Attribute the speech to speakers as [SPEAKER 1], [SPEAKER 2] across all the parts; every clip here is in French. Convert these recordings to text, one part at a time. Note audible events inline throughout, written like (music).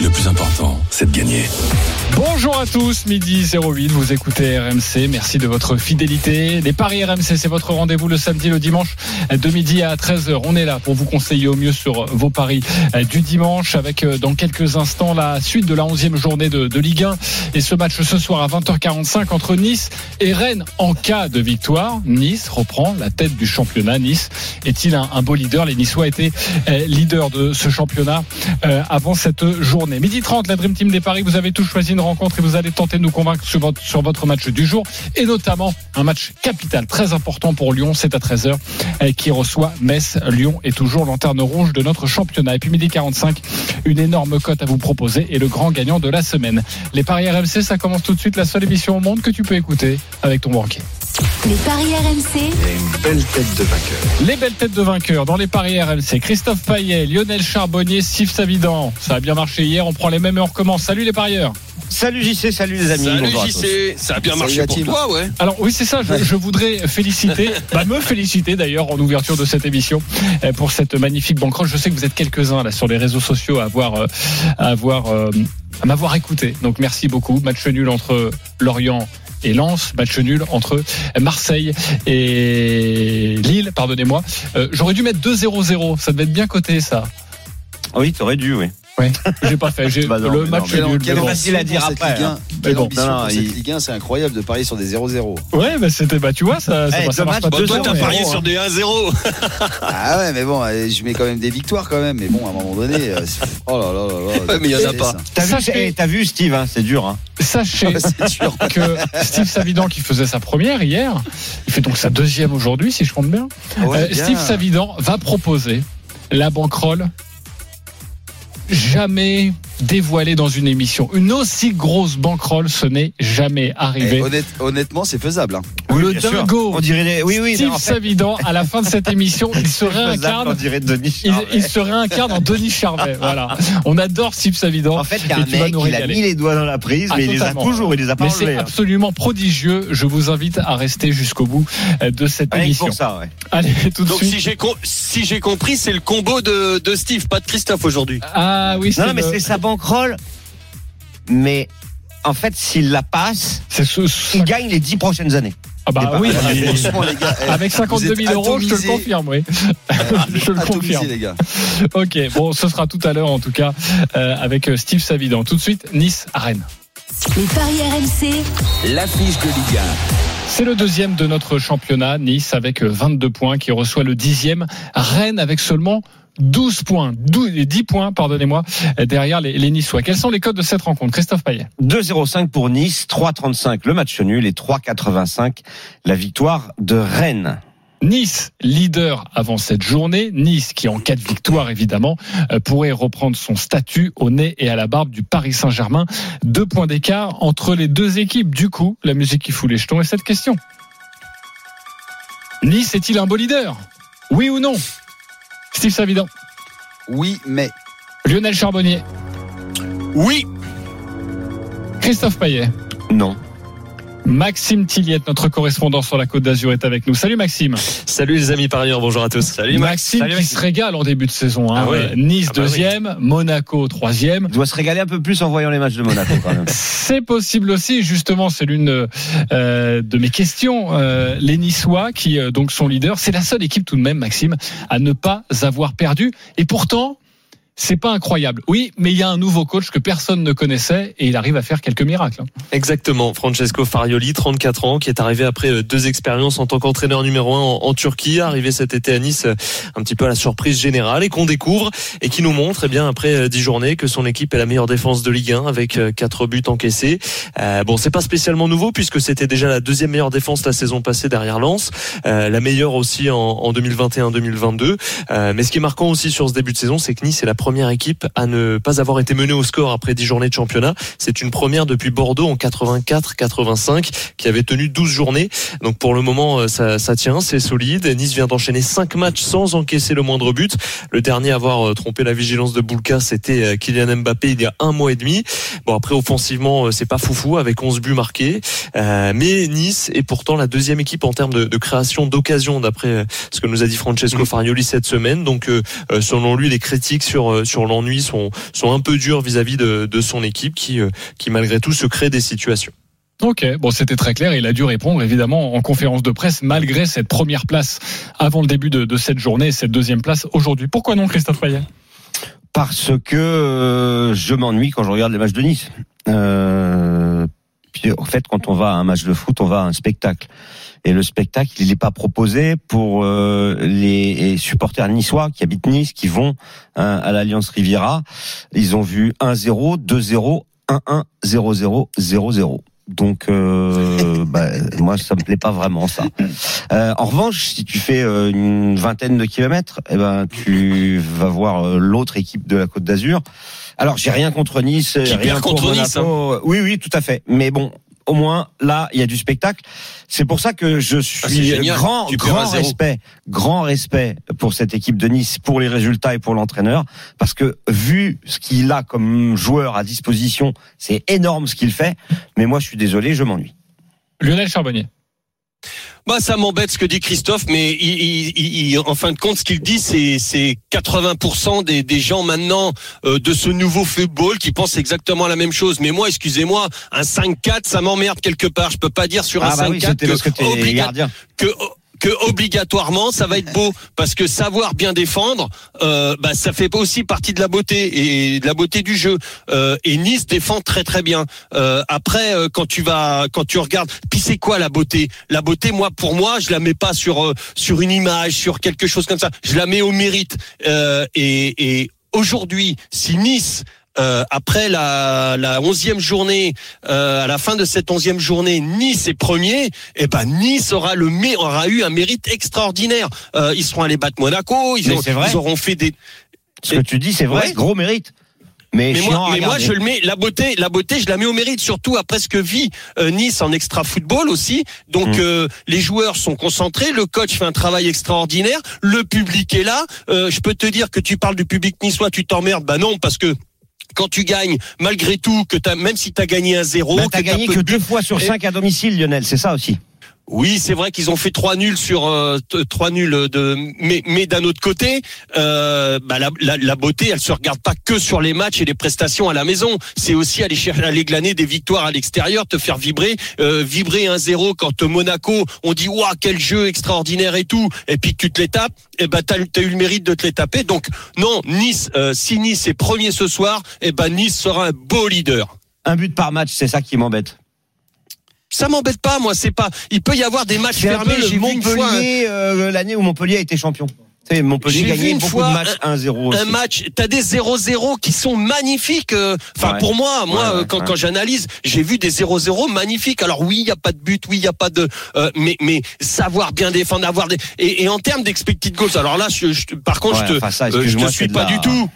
[SPEAKER 1] le plus important, c'est de gagner.
[SPEAKER 2] Bonjour à tous, midi 08, vous écoutez RMC, merci de votre fidélité. Les Paris RMC, c'est votre rendez-vous le samedi, le dimanche, de midi à 13h. On est là pour vous conseiller au mieux sur vos paris du dimanche, avec euh, dans quelques instants la suite de la 11e journée de, Ligue 1. Et ce match ce soir à 20h45 entre Nice et Rennes en cas de victoire. Nice reprend la tête du championnat. Nice est-il un, un beau leader? Les Niçois étaient euh, leaders de ce championnat euh, avant cette journée. Midi 30, la Dream Team des Paris, vous avez tous choisi une rencontre et vous allez tenter de nous convaincre sur votre, match du jour et notamment un match capital très important pour Lyon, c'est à 13h euh, qui reçoit Metz. Lyon est toujours lanterne rouge de notre championnat. Et puis midi 45, une énorme cote à vous proposer et le grand gagnant de la semaine. Les paris RMC, ça commence tout de suite, la seule émission au monde que tu peux écouter avec ton banquier.
[SPEAKER 3] Les paris RMC.
[SPEAKER 4] Belle tête de vainqueur.
[SPEAKER 2] Les belles têtes de vainqueurs dans les paris RMC. Christophe Paillet, Lionel Charbonnier, Steve Savidan. Ça a bien marché hier, on prend les mêmes et on recommence. Salut les parieurs.
[SPEAKER 5] Salut JC, salut les amis.
[SPEAKER 4] Salut. JC, ça a bien
[SPEAKER 5] Salut
[SPEAKER 4] marché pour toi, ouais.
[SPEAKER 2] Alors oui, c'est ça. Je, je voudrais féliciter, (laughs) bah, me féliciter d'ailleurs en ouverture de cette émission euh, pour cette magnifique banquerolle. Je sais que vous êtes quelques-uns là sur les réseaux sociaux à avoir, euh, à avoir, euh, à m'avoir écouté. Donc merci beaucoup. Match nul entre Lorient et Lens, match nul entre Marseille et Lille, pardonnez-moi. Euh, J'aurais dû mettre 2-0-0, ça devait être bien coté ça.
[SPEAKER 5] Ah Oui, t'aurais dû, oui.
[SPEAKER 2] Ouais, j'ai pas fait. J'ai (laughs)
[SPEAKER 5] Bah non,
[SPEAKER 2] le
[SPEAKER 5] mais
[SPEAKER 2] match
[SPEAKER 5] non,
[SPEAKER 2] nul. bon.
[SPEAKER 5] facile à dire après,
[SPEAKER 6] Ligue 1.
[SPEAKER 5] hein.
[SPEAKER 6] Quelle
[SPEAKER 2] bon,
[SPEAKER 6] ambition
[SPEAKER 5] non, non,
[SPEAKER 6] pour
[SPEAKER 5] il-
[SPEAKER 6] cette Ligue 1, c'est incroyable de parier sur des 0-0.
[SPEAKER 2] Ouais, bah c'était, bah tu vois, ça, ça,
[SPEAKER 5] Eh,
[SPEAKER 2] ça
[SPEAKER 5] deux deux
[SPEAKER 4] Toi, t'as parié sur des 1-0. (laughs)
[SPEAKER 6] Ah ouais, mais bon, euh, je mets quand même des victoires quand même. Mais bon, à un moment donné, euh, c'est- oh là là là là.
[SPEAKER 4] Ouais, mais il y en a
[SPEAKER 6] c'est
[SPEAKER 4] pas.
[SPEAKER 5] T'as vu,
[SPEAKER 2] Sachez-
[SPEAKER 5] t'as vu, Steve, hein, c'est dur. Hein.
[SPEAKER 2] Sachez (laughs)
[SPEAKER 6] Ah, C'est sûr.
[SPEAKER 2] que Steve Savidan qui faisait sa première hier, il fait donc sa deuxième aujourd'hui si je compte bien.
[SPEAKER 6] Ouais,
[SPEAKER 2] Euh,
[SPEAKER 6] bien.
[SPEAKER 2] Steve Savidan va proposer la banquerolle jamais dévoilée dans une émission. Une aussi grosse banquerolle, ce n'est jamais
[SPEAKER 6] Eh,
[SPEAKER 2] arrivé.
[SPEAKER 6] honnête- honnêtement, c'est faisable. hein.
[SPEAKER 2] Le dingo
[SPEAKER 5] On dirait les... Oui, oui,
[SPEAKER 2] Steve
[SPEAKER 5] non, en fait,
[SPEAKER 2] Savidan, à la fin de cette émission, il se (laughs)
[SPEAKER 5] on
[SPEAKER 2] réincarne.
[SPEAKER 5] dirait Denis
[SPEAKER 2] Il,
[SPEAKER 5] Charvet.
[SPEAKER 2] il se réincarne en Denis Charvet. (laughs) Voilà. On adore Steve Savidan.
[SPEAKER 5] En fait, il y a un mec, il a mis les doigts dans la prise,
[SPEAKER 2] Ah,
[SPEAKER 5] mais il les a toujours, il les a pas
[SPEAKER 2] c'est
[SPEAKER 5] hein.
[SPEAKER 2] absolument prodigieux. Je vous invite à rester jusqu'au bout euh, de cette
[SPEAKER 5] que
[SPEAKER 2] émission.
[SPEAKER 5] pour ça, ouais.
[SPEAKER 2] Allez, tout de
[SPEAKER 4] Donc,
[SPEAKER 2] suite.
[SPEAKER 4] si j'ai com- si j'ai compris, c'est le combo de, de Steve, pas de Christophe aujourd'hui.
[SPEAKER 2] Ah oui,
[SPEAKER 5] Non,
[SPEAKER 2] c'est
[SPEAKER 5] mais
[SPEAKER 2] le-
[SPEAKER 5] c'est sa banquerolle. Mais en fait, s'il la passe,
[SPEAKER 2] c'est ce, ce-
[SPEAKER 5] il gagne les dix prochaines années.
[SPEAKER 2] Ah bah oui,
[SPEAKER 6] Ah, les gars, eh,
[SPEAKER 2] avec 52
[SPEAKER 6] vous
[SPEAKER 2] 000
[SPEAKER 6] êtes
[SPEAKER 2] euros, je te le confirme, oui. (laughs) je le
[SPEAKER 6] atomisés,
[SPEAKER 2] confirme.
[SPEAKER 6] les gars.
[SPEAKER 2] Ok, bon, ce sera tout à l'heure en tout cas euh, avec euh, Steve Savidan. Tout de suite, Nice à Rennes.
[SPEAKER 3] Les paris RMC.
[SPEAKER 7] L'affiche de Ligue
[SPEAKER 2] C'est le deuxième de notre championnat, Nice avec euh, 22 points qui reçoit le dixième, Rennes avec seulement 12 points, 12, 10 points, pardonnez-moi, derrière les, les Niçois. Quels sont les codes de cette rencontre Christophe Payet?
[SPEAKER 5] 2,05 pour Nice, 3,35 le match nul et 3,85 la victoire de Rennes.
[SPEAKER 2] Nice, leader avant cette journée. Nice, qui en cas de victoire, évidemment, euh, pourrait reprendre son statut au nez et à la barbe du Paris Saint-Germain. Deux points d'écart entre les deux équipes. Du coup, la musique qui fout les jetons est cette question. Nice est-il un beau leader? Oui ou non? Steve Savidan,
[SPEAKER 6] Oui, mais.
[SPEAKER 2] Lionel Charbonnier,
[SPEAKER 4] Oui.
[SPEAKER 2] Christophe Payet,
[SPEAKER 5] Non.
[SPEAKER 2] Maxime Tilliette, notre correspondant sur la Côte d'Azur, est avec nous. Salut Maxime.
[SPEAKER 8] Salut les amis parieurs, bonjour à tous. Salut
[SPEAKER 2] Maxime
[SPEAKER 5] Salut,
[SPEAKER 2] qui
[SPEAKER 5] Maxime.
[SPEAKER 2] se régale en début de saison. hein.
[SPEAKER 8] Ah ouais.
[SPEAKER 2] Euh, Nice
[SPEAKER 8] Ah bah oui.
[SPEAKER 2] deuxième, Monaco troisième.
[SPEAKER 5] Il doit se régaler un peu plus en voyant les matchs de Monaco quand même. (laughs)
[SPEAKER 2] C'est possible aussi, justement, c'est l'une euh, de mes questions. Euh, les Niçois, qui euh, donc sont leaders, c'est la seule équipe tout de même, Maxime, à ne pas avoir perdu. Et pourtant, c'est pas incroyable. Oui, mais il y a un nouveau coach que personne ne connaissait et il arrive à faire quelques miracles. hein.
[SPEAKER 8] Exactement, Francesco Farioli, 34 ans, qui est arrivé après euh, deux expériences en tant qu'entraîneur numéro un en, en Turquie, arrivé cet été à Nice, euh, un petit peu à la surprise générale, et qu'on découvre et qui nous montre, eh bien après euh, dix journées, que son équipe est la meilleure défense de Ligue 1 avec euh, quatre buts encaissés. Bon, c'est pas spécialement nouveau puisque c'était déjà la deuxième meilleure défense la saison passée derrière Lens, la meilleure aussi en, en 2021-2022. Euh, mais ce qui est marquant aussi sur ce début de saison, c'est que Nice est la première équipe à ne pas avoir été menée au score après 10 journées de championnat. C'est une première depuis Bordeaux en 84-85 qui avait tenu 12 journées. Donc pour le moment, euh, ça, ça tient, c'est solide. Nice vient d'enchaîner 5 matchs sans encaisser le moindre but. Le dernier à avoir euh, trompé la vigilance de Boulka, c'était euh, Kylian Mbappé il y a un mois et demi. Bon après offensivement, c'est pas foufou avec 11 buts marqués. Euh, mais Nice est pourtant la deuxième équipe en termes de, de création d'occasion d'après ce que nous a dit Francesco Farioli cette semaine. Donc euh, selon lui, les critiques sur sur l'ennui sont sont un peu dures vis-à-vis de, de son équipe qui qui malgré tout se crée des situations.
[SPEAKER 2] Ok, bon c'était très clair. Il a dû répondre évidemment en conférence de presse malgré cette première place avant le début de, de cette journée, et cette deuxième place aujourd'hui. Pourquoi non, Christophe Payet?
[SPEAKER 5] Parce que euh, je m'ennuie quand je regarde les matchs de Nice. Euh, puis, en fait, quand on va à un match de foot, on va à un spectacle. Et le spectacle, il n'est pas proposé pour euh, les supporters niçois qui habitent Nice, qui vont hein, à l'Alliance Riviera. Ils ont vu 1-0, 2-0, 1-1, 0-0, 0-0. Donc, euh, (laughs) bah, moi, ça me plaît pas vraiment ça. Euh, en revanche, si tu fais euh, une vingtaine de kilomètres, eh ben, tu vas voir euh, l'autre équipe de la Côte d'Azur. Alors, j'ai rien contre Nice,
[SPEAKER 4] Qui
[SPEAKER 5] rien
[SPEAKER 4] perd contre. Nice, hein.
[SPEAKER 5] Oui, oui, tout à fait. Mais bon, au moins là, il y a du spectacle. C'est pour ça que je
[SPEAKER 4] Ah,
[SPEAKER 5] suis grand, grand respect, grand respect pour cette équipe de Nice, pour les résultats et pour l'entraîneur, parce que vu ce qu'il a comme joueur à disposition, c'est énorme ce qu'il fait. Mais moi, je suis désolé, je m'ennuie.
[SPEAKER 2] Lionel Charbonnier.
[SPEAKER 4] Bah, ça m'embête ce que dit Christophe, mais il, il- il- il- en fin de compte, ce qu'il dit, c'est, c'est 80% des, des gens maintenant euh, de ce nouveau football qui pensent exactement la même chose. Mais moi, excusez-moi, un 5-4, ça m'emmerde quelque part. Je peux pas dire sur un
[SPEAKER 5] Ah bah
[SPEAKER 4] 5-4
[SPEAKER 5] oui, c'était parce que gardien.
[SPEAKER 4] que que obligatoirement ça va être beau. Parce que savoir bien défendre euh, bah ça fait aussi partie de la beauté et de la beauté du jeu. Euh, et Nice défend très très bien. Euh, après euh, quand tu vas quand tu regardes puis c'est quoi la beauté? La beauté moi pour moi je la mets pas sur euh, sur une image sur quelque chose comme ça. Je la mets au mérite. Euh, et, et aujourd'hui si Nice euh, après la, la 11e journée, euh, à la fin de cette 11e journée, Nice est premier, et ben Nice aura le aura eu un mérite extraordinaire. Euh, ils seront allés battre Monaco, ils, ont-
[SPEAKER 5] vrai.
[SPEAKER 4] ils auront fait des.
[SPEAKER 5] Ce que tu dis, c'est vrai,
[SPEAKER 4] Ouais.
[SPEAKER 5] gros mérite. Mais,
[SPEAKER 4] Mais moi, mais moi, je le mets la beauté, la beauté, je la mets au mérite, surtout après ce que vit euh, Nice en extra football aussi. Donc
[SPEAKER 5] Mm.
[SPEAKER 4] euh, les joueurs sont concentrés, le coach fait un travail extraordinaire, le public est là. Euh, je peux te dire que tu parles du public niçois, tu t'emmerdes. Bah non, parce que quand tu gagnes, malgré tout, que t'as, même si tu as gagné un zéro,
[SPEAKER 5] Bah,
[SPEAKER 4] que
[SPEAKER 5] t'as
[SPEAKER 4] t'as
[SPEAKER 5] gagné que deux fois sur cinq à domicile, Lionel. C'est ça aussi.
[SPEAKER 4] Oui, c'est vrai qu'ils ont fait trois nuls sur euh, trois nuls de, mais, d'un autre côté, euh, bah, la, la, la beauté, elle se regarde pas que sur les matchs et les prestations à la maison. C'est aussi aller chercher, glaner des victoires à l'extérieur, te faire vibrer, euh, vibrer 1-0 quand Monaco, on dit waouh quel jeu extraordinaire et tout, et puis tu te les tapes, et ben t'as, as eu le mérite de te les taper. Donc non, Nice, euh, si Nice est premier ce soir, et ben Nice sera un beau leader.
[SPEAKER 5] Un but par match, c'est ça qui m'embête.
[SPEAKER 4] Ça m'embête pas, moi. C'est pas. Il peut y avoir des matchs fermés. J'ai vu une fois. un-
[SPEAKER 5] Montpellier, euh, l'année où Montpellier a été champion. Tu sais, Montpellier gagnait
[SPEAKER 4] une
[SPEAKER 5] beaucoup
[SPEAKER 4] fois
[SPEAKER 5] de matchs 1-0 aussi.
[SPEAKER 4] un match, t'as des 0-0 qui sont magnifiques. euh, Enfin,
[SPEAKER 5] Ouais.
[SPEAKER 4] pour moi, moi,
[SPEAKER 5] Ouais, ouais,
[SPEAKER 4] euh, quand, quand j'analyse, j'ai vu des 0-0 magnifiques. Alors oui, il y a pas de but, oui, il y a pas de, euh, mais mais savoir bien défendre, avoir des et, et en termes d'expected goals. Alors là, je, je- par contre, je te,
[SPEAKER 5] ça,
[SPEAKER 4] euh, je te suis pas
[SPEAKER 5] la-
[SPEAKER 4] du tout.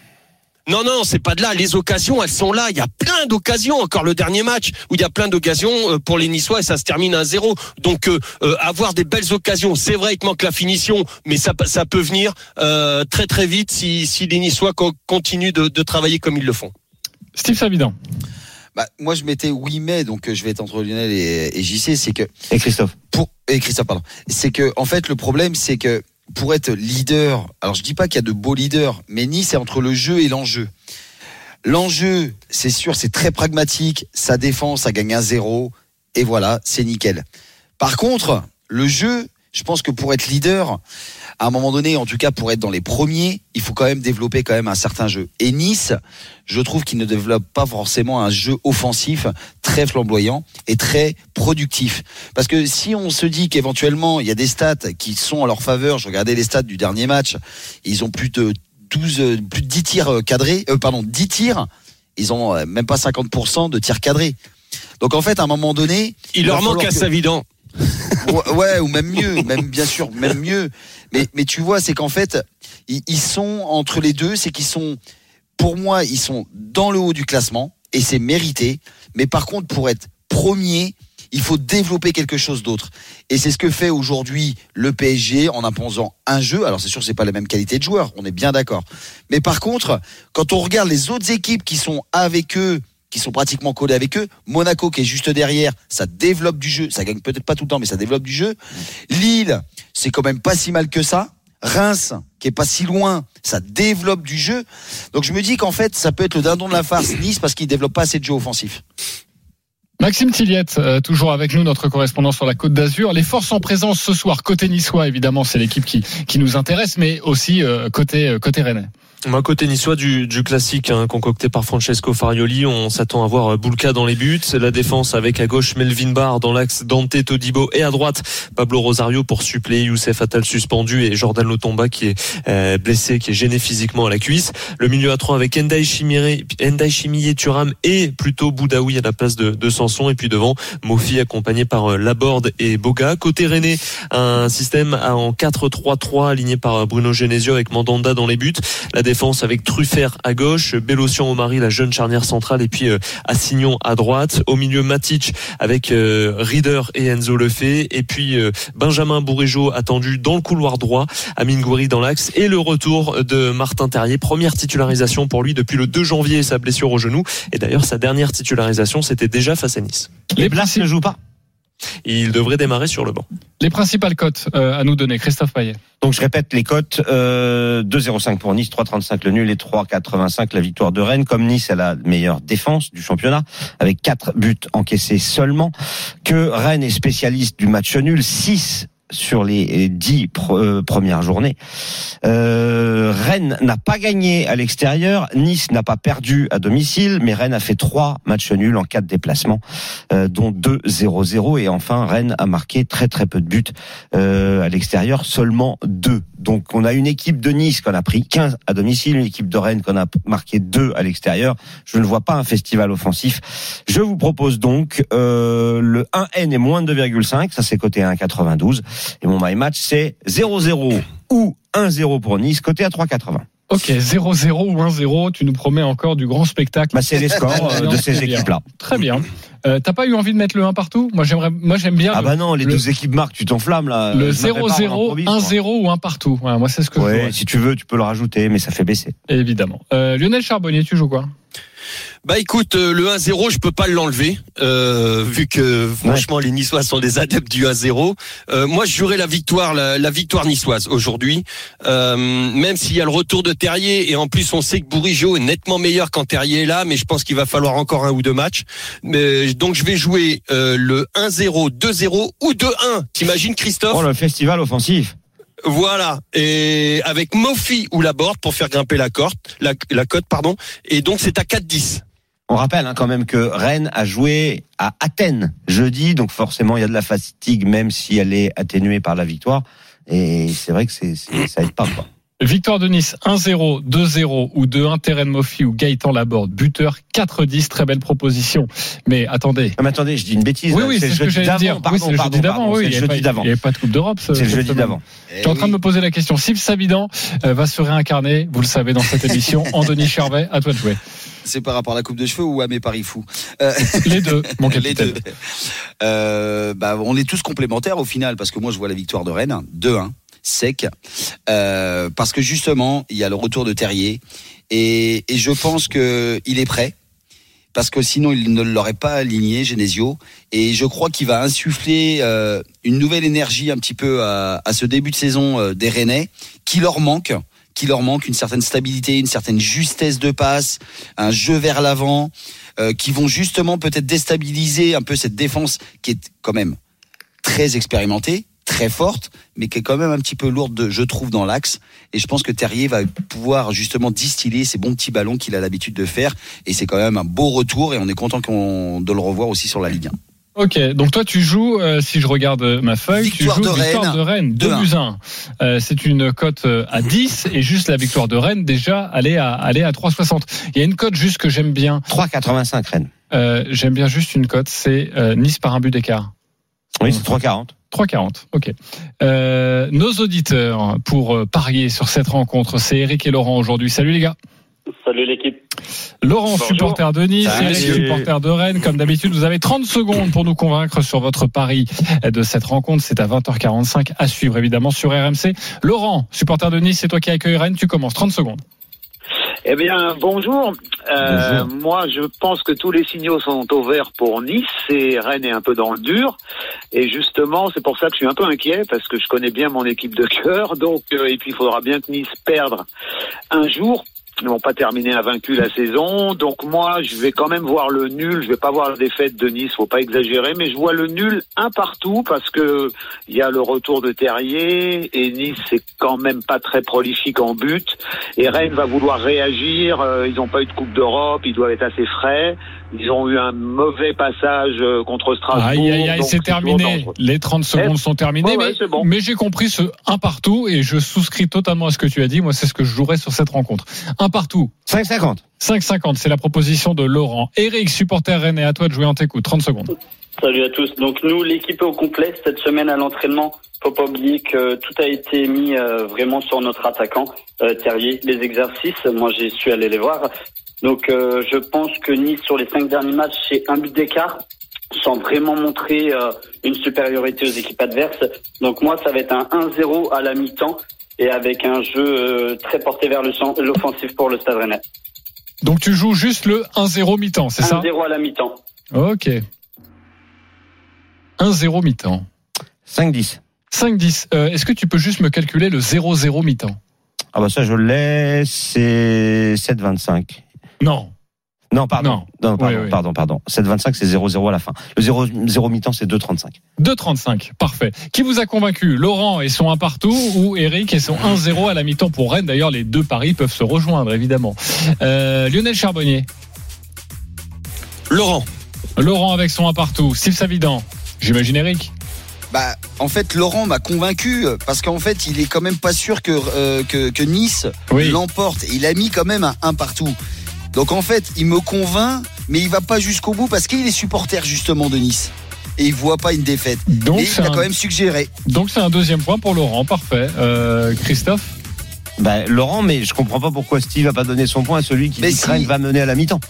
[SPEAKER 4] Non, non, c'est pas de là. Les occasions, elles sont là. Il y a plein d'occasions. Encore le dernier match où il y a plein d'occasions euh, pour les Niçois et ça se termine à 0 Donc, euh, euh, avoir des belles occasions, c'est vrai, il te manque la finition, mais ça, ça peut venir euh, très très vite si, si les Niçois co- continuent de, de travailler comme ils le font.
[SPEAKER 2] Steve Savidan.
[SPEAKER 6] Bah, moi, je mettais oui, mais, donc je vais être entre Lionel et, et JC. C'est que
[SPEAKER 5] Et Christophe.
[SPEAKER 6] pour et Christophe pardon c'est que en fait le problème c'est que pour être leader alors je dis pas qu'il y a de beaux leaders mais Nice c'est entre le jeu et l'enjeu. L'enjeu c'est sûr c'est très pragmatique ça défend ça gagne un zéro et voilà c'est nickel. Par contre le jeu je pense que pour être leader à un moment donné en tout cas pour être dans les premiers il faut quand même développer quand même un certain jeu et Nice je trouve qu'il ne développe pas forcément un jeu offensif très flamboyant et très productif parce que si on se dit qu'éventuellement il y a des stats qui sont en leur faveur, je regardais les stats du dernier match, ils ont plus de 12, euh, plus de 10 tirs euh, cadrés, euh, pardon, 10 tirs, ils ont euh, même pas 50% de tirs cadrés. Donc en fait, à un moment donné,
[SPEAKER 4] Il,
[SPEAKER 6] Il
[SPEAKER 4] leur manque à
[SPEAKER 6] que-
[SPEAKER 4] Savidan. (laughs)
[SPEAKER 6] ouais, ou même mieux, même bien sûr, même mieux. Mais, mais tu vois, c'est qu'en fait, ils, sont entre les deux, c'est qu'ils sont pour moi, ils sont dans le haut du classement et c'est mérité. Mais par contre, pour être premier, il faut développer quelque chose d'autre. Et c'est ce que fait aujourd'hui le PSG en imposant un jeu. Alors c'est sûr c'est pas la même qualité de joueur, on est bien d'accord. Mais par contre, quand on regarde les autres équipes qui sont avec eux, qui sont pratiquement collées avec eux, Monaco qui est juste derrière, ça développe du jeu. Ça gagne peut-être pas tout le temps, mais ça développe du jeu. Lille, c'est quand même pas si mal que ça. Reims, qui est pas si loin, ça développe du jeu. Donc je me dis qu'en fait, ça peut être le dindon de la farce Nice parce qu'il développe pas assez de jeu offensif.
[SPEAKER 2] Maxime Tilliette, euh, toujours avec nous, notre correspondant sur la Côte d'Azur. Les forces en présence ce soir, côté niçois, évidemment, c'est l'équipe qui, qui nous intéresse, mais aussi euh, côté, euh, côté rennais.
[SPEAKER 8] Moi, côté niçois du, du classique hein, concocté par Francesco Farioli, on s'attend à voir Boulka dans les buts. La défense avec à gauche Melvin Barr dans l'axe Dante Todibo et à droite Pablo Rosario pour suppléer Youssef Attal suspendu et Jordan Lotomba qui est euh, blessé, qui est gêné physiquement à la cuisse. Le milieu à trois avec Endai Chimire, Endai Chimie Turam et plutôt Boudaoui à la place de, de et puis devant Mofi accompagné par euh, Laborde et Boga. Côté René, un système en 4-3-3 aligné par Bruno Genesio avec Mandanda dans les buts. Défense avec Truffert à gauche, Bélocian au mari, la jeune charnière centrale, et puis euh, Assignon à droite. Au milieu, Matic avec euh, Rieder et Enzo Lefebvre, et puis euh, Benjamin Bourigeau attendu dans le couloir droit, Amine Gouiri dans l'axe, et le retour de Martin Terrier, première titularisation pour lui depuis le 2 janvier, sa blessure au genou. Et d'ailleurs, sa dernière titularisation, c'était déjà face à Nice.
[SPEAKER 5] Les Blas ne jouent pas.
[SPEAKER 8] Il devrait démarrer sur le banc.
[SPEAKER 2] Les principales cotes euh, à nous donner, Christophe Payet.
[SPEAKER 5] Donc je répète les cotes euh, 2,05 pour Nice, 3,35 le nul et 3,85 la victoire de Rennes. Comme Nice a la meilleure défense du championnat avec quatre buts encaissés seulement, que Rennes est spécialiste du match nul, 6 sur les dix euh, premières journées. Euh, Rennes n'a pas gagné à l'extérieur, Nice n'a pas perdu à domicile, mais Rennes a fait trois matchs nuls en quatre déplacements, euh, dont 2-0-0. Et enfin, Rennes a marqué très très peu de buts euh, à l'extérieur, seulement deux. Donc on a une équipe de Nice qu'on a pris 15 à domicile, une équipe de Rennes qu'on a marqué deux à l'extérieur. Je ne vois pas un festival offensif. Je vous propose donc euh, le 1N est moins de 2,5, ça c'est côté 1,92. Et mon my match, c'est 0-0 ou 1-0 pour Nice, côté à 3,80.
[SPEAKER 2] Ok, 0-0 ou 1-0, tu nous promets encore du grand spectacle.
[SPEAKER 5] Bah, c'est les scores (laughs) euh, de ces équipes-là.
[SPEAKER 2] Très bien. Euh, T'as pas eu envie de mettre le 1 partout? Moi j'aimerais, moi j'aime bien
[SPEAKER 5] Ah bah non, les
[SPEAKER 2] le-
[SPEAKER 5] deux équipes marquent, tu t'enflammes là.
[SPEAKER 2] le
[SPEAKER 5] Je me prépare,
[SPEAKER 2] 0-0,
[SPEAKER 5] on improvise, quoi.
[SPEAKER 2] 1-0 ou 1 partout. Voilà, moi c'est ce que je
[SPEAKER 5] Ouais,
[SPEAKER 2] vois,
[SPEAKER 5] si tu veux, tu peux le rajouter, mais ça fait baisser.
[SPEAKER 2] évidemment. Euh, Lionel Charbonnier, tu joues quoi?
[SPEAKER 4] Bah écoute, euh, le 1-0, je peux pas l'enlever, euh, vu que franchement les Niçois sont des adeptes du 1-0. Euh, moi, je jouerais la victoire, la, la victoire niçoise aujourd'hui, euh, même s'il y a le retour de Terrier et en plus on sait que Bourigeau est nettement meilleur quand Terrier est là, mais je pense qu'il va falloir encore un ou deux matchs. Mais donc je vais jouer euh, le 1-0, 2-0 ou 2-1. T'imagines Christophe?
[SPEAKER 5] Oh, le festival offensif.
[SPEAKER 4] Voilà, et avec Mofi ou Laborde pour faire grimper la cote, la, la cote pardon. Et donc c'est à 4-10.
[SPEAKER 5] On rappelle hein, quand même que Rennes a joué à Athènes jeudi, donc forcément il y a de la fatigue, même si elle est atténuée par la victoire. Et c'est vrai que c'est, ça aide pas. Quoi.
[SPEAKER 2] Victoire de Nice 1-0, 2-0 ou 2-1 Terren Mofi ou Gaëtan Laborde. Buteur 4-10, très belle proposition. Mais attendez.
[SPEAKER 5] Non, mais attendez, je dis une bêtise.
[SPEAKER 2] Oui,
[SPEAKER 5] là,
[SPEAKER 2] oui, c'est ce que j'allais
[SPEAKER 5] d'avant,
[SPEAKER 2] dire.
[SPEAKER 5] Pardon,
[SPEAKER 2] oui, c'est le
[SPEAKER 5] pardon,
[SPEAKER 2] jeudi d'avant. Oui, il n'y avait pas de Coupe d'Europe. ce-
[SPEAKER 5] C'est le
[SPEAKER 2] cette
[SPEAKER 5] jeudi d'avant.
[SPEAKER 2] Je suis en train de me poser la question. Sib Sabidan euh, va se réincarner, vous le savez, dans cette émission, (laughs) en Denis Charvet. À toi de jouer.
[SPEAKER 6] C'est par rapport à la coupe de cheveux ou à mes paris fous? Euh, (laughs)
[SPEAKER 2] Les deux, mon (laughs)
[SPEAKER 6] Les deux. Euh, bah, on est tous complémentaires au final parce que moi je vois la victoire de Rennes 2-1 sec euh, parce que justement il y a le retour de Terrier. Et, et je pense que il est prêt parce que sinon il ne l'aurait pas aligné Genesio. Et je crois qu'il va insuffler euh, une nouvelle énergie un petit peu à, à ce début de saison euh, des Rennais qui leur manque qui leur manque une certaine stabilité, une certaine justesse de passe, un jeu vers l'avant, euh, qui vont justement peut-être déstabiliser un peu cette défense qui est quand même très expérimentée, très forte, mais qui est quand même un petit peu lourde, de, je trouve, dans l'axe. Et je pense que Terrier va pouvoir justement distiller ces bons petits ballons qu'il a l'habitude de faire. Et c'est quand même un beau retour et on est content qu'on- de le revoir aussi sur la Ligue 1.
[SPEAKER 2] Ok, donc toi tu joues, euh, si je regarde euh, ma feuille,
[SPEAKER 6] Victoire
[SPEAKER 2] tu joues
[SPEAKER 6] de
[SPEAKER 2] victoire
[SPEAKER 6] Rennes,
[SPEAKER 2] de Rennes, 2
[SPEAKER 6] 2-1.
[SPEAKER 2] buts à 1. Euh, c'est une cote euh, à 10 (laughs) et juste la victoire de Rennes déjà aller à aller à 3,60. Il y a une cote juste que j'aime bien.
[SPEAKER 5] 3,85 Rennes.
[SPEAKER 2] Euh, j'aime bien juste une cote, c'est euh, Nice par un but d'écart.
[SPEAKER 5] Oui, c'est 3,40.
[SPEAKER 2] 3,40. Ok. Euh, nos auditeurs pour euh, parier sur cette rencontre, c'est Eric et Laurent aujourd'hui. Salut les gars.
[SPEAKER 9] Salut l'équipe.
[SPEAKER 2] Laurent,
[SPEAKER 9] Bonjour.
[SPEAKER 2] supporter de Nice. Eric, supporter de Rennes. Comme d'habitude, vous avez 30 secondes pour nous convaincre sur votre pari de cette rencontre. C'est à 20h45 à suivre évidemment sur RMC. Laurent, supporter de Nice, c'est toi qui accueille Rennes. Tu commences 30 secondes.
[SPEAKER 10] Eh bien, bonjour. Euh, Moi, je pense que tous les signaux sont au vert pour Nice. Et Rennes est un peu dans le dur. Et justement, c'est pour ça que je suis un peu inquiet parce que je connais bien mon équipe de cœur. Donc, euh, et puis il faudra bien que Nice perde un jour. Ils vont pas terminer invaincu la saison. Donc moi, je vais quand même voir le nul. Je vais pas voir la défaite de Nice. Faut pas exagérer, mais je vois le nul un partout parce que il y a le retour de Terrier et Nice c'est quand même pas très prolifique en but. Et Rennes va vouloir réagir. Euh, ils n'ont pas eu de Coupe d'Europe. Ils doivent être assez frais. Ils ont eu un mauvais passage euh, contre Strasbourg.
[SPEAKER 2] Aïe, aïe, aïe, c'est terminé. Les 30 secondes
[SPEAKER 10] Eh,
[SPEAKER 2] sont terminées.
[SPEAKER 10] ouais,
[SPEAKER 2] mais
[SPEAKER 10] bon.
[SPEAKER 2] mais j'ai compris ce un partout et je souscris totalement à ce que tu as dit. Moi, c'est ce que je jouerais sur cette rencontre. Un partout.
[SPEAKER 5] 5,50.
[SPEAKER 2] 5,50, c'est la proposition de Laurent. Eric, supporter Rennes, à toi de jouer en t'écoute. 30 secondes.
[SPEAKER 9] Salut à tous. Donc nous, l'équipe est au complet cette semaine à l'entraînement. Faut pas oublier que tout a été mis euh, vraiment sur notre attaquant euh, Terrier. Les exercices, moi j'ai su aller les voir. Donc euh, je pense que Nice sur les cinq derniers matchs, c'est un but d'écart, sans vraiment montrer euh, une supériorité aux équipes adverses. Donc moi, ça va être un 1-0 à la mi-temps et avec un jeu euh, très porté vers l'offensif pour le Stade Rennais.
[SPEAKER 2] Donc tu joues juste le 1-0 mi-temps, c'est ça?
[SPEAKER 9] 1-0 à la mi-temps.
[SPEAKER 2] Ok. 1-0 mi-temps.
[SPEAKER 5] 5,10.
[SPEAKER 2] 5-10. Euh, Est-ce que tu peux juste me calculer le 0-0 mi-temps?
[SPEAKER 5] Ah bah ça je l'ai, c'est 7,25.
[SPEAKER 2] Non.
[SPEAKER 5] Non, pardon.
[SPEAKER 2] Non.
[SPEAKER 5] Non, pardon,
[SPEAKER 2] Oui, oui.
[SPEAKER 5] pardon, pardon. 7,25 c'est 0,0 à la fin. Le 0, 0 mi-temps c'est 2,35.
[SPEAKER 2] 2,35. Parfait. Qui vous a convaincu Laurent et son 1 partout ou Eric et son 1-0 à la mi-temps pour Rennes? D'ailleurs, les deux paris peuvent se rejoindre, évidemment. Euh, Lionel Charbonnier.
[SPEAKER 4] Laurent.
[SPEAKER 2] Laurent avec son 1 partout. Steve Savidan. J'imagine Eric.
[SPEAKER 6] Bah, en fait, Laurent m'a convaincu parce qu'en fait, il est quand même pas sûr que euh, que, que Nice
[SPEAKER 2] Oui.
[SPEAKER 6] l'emporte. Il a mis quand même un 1 partout. Donc en fait, il me convainc, mais il va pas jusqu'au bout parce qu'il est supporter justement de Nice et il voit pas une défaite.
[SPEAKER 2] Donc
[SPEAKER 6] et
[SPEAKER 2] c'est
[SPEAKER 6] il a
[SPEAKER 2] un,
[SPEAKER 6] quand même suggéré.
[SPEAKER 2] donc c'est un deuxième point pour Laurent. Parfait. Euh, Christophe?
[SPEAKER 5] Bah, Laurent, mais je comprends pas pourquoi Steve a pas donné son point à celui qui
[SPEAKER 6] Mais
[SPEAKER 5] dit
[SPEAKER 6] si.
[SPEAKER 5] va mener à la mi-temps.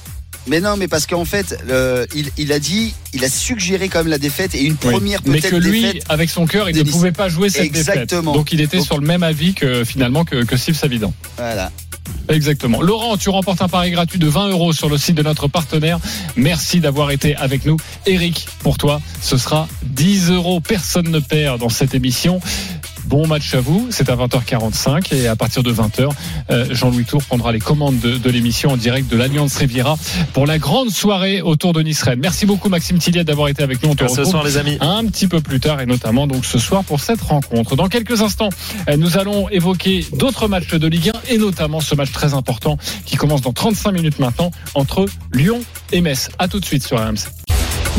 [SPEAKER 6] Mais non, mais parce qu'en fait, euh, il, il a dit, il a suggéré quand même la défaite et une
[SPEAKER 2] Oui.
[SPEAKER 6] première
[SPEAKER 2] Mais
[SPEAKER 6] peut-être
[SPEAKER 2] que lui,
[SPEAKER 6] défaite.
[SPEAKER 2] avec son cœur, il ne pouvait pas jouer cette
[SPEAKER 6] Exactement.
[SPEAKER 2] défaite. Donc il était
[SPEAKER 6] Donc-
[SPEAKER 2] sur le même avis que finalement que, que Steve Savidan.
[SPEAKER 6] Voilà.
[SPEAKER 2] Exactement. Laurent, tu remportes un pari gratuit de 20 euros sur le site de notre partenaire. Merci d'avoir été avec nous. Eric, pour toi, ce sera 10 euros. Personne ne perd dans cette émission. Bon match à vous, c'est à 20h45 et à partir de 20h, euh, Jean-Louis Tour prendra les commandes de, de l'émission en direct de l'Alliance Riviera pour la grande soirée autour de Nice-Rennes. Merci beaucoup Maxime Tilliette d'avoir été avec nous. On te
[SPEAKER 8] ce soir, les amis.
[SPEAKER 2] un petit peu plus tard et notamment donc ce soir pour cette rencontre. Dans quelques instants, euh, nous allons évoquer d'autres matchs de Ligue 1 et notamment ce match très important qui commence dans 35 minutes maintenant entre Lyon et Metz. À tout de suite sur RMC.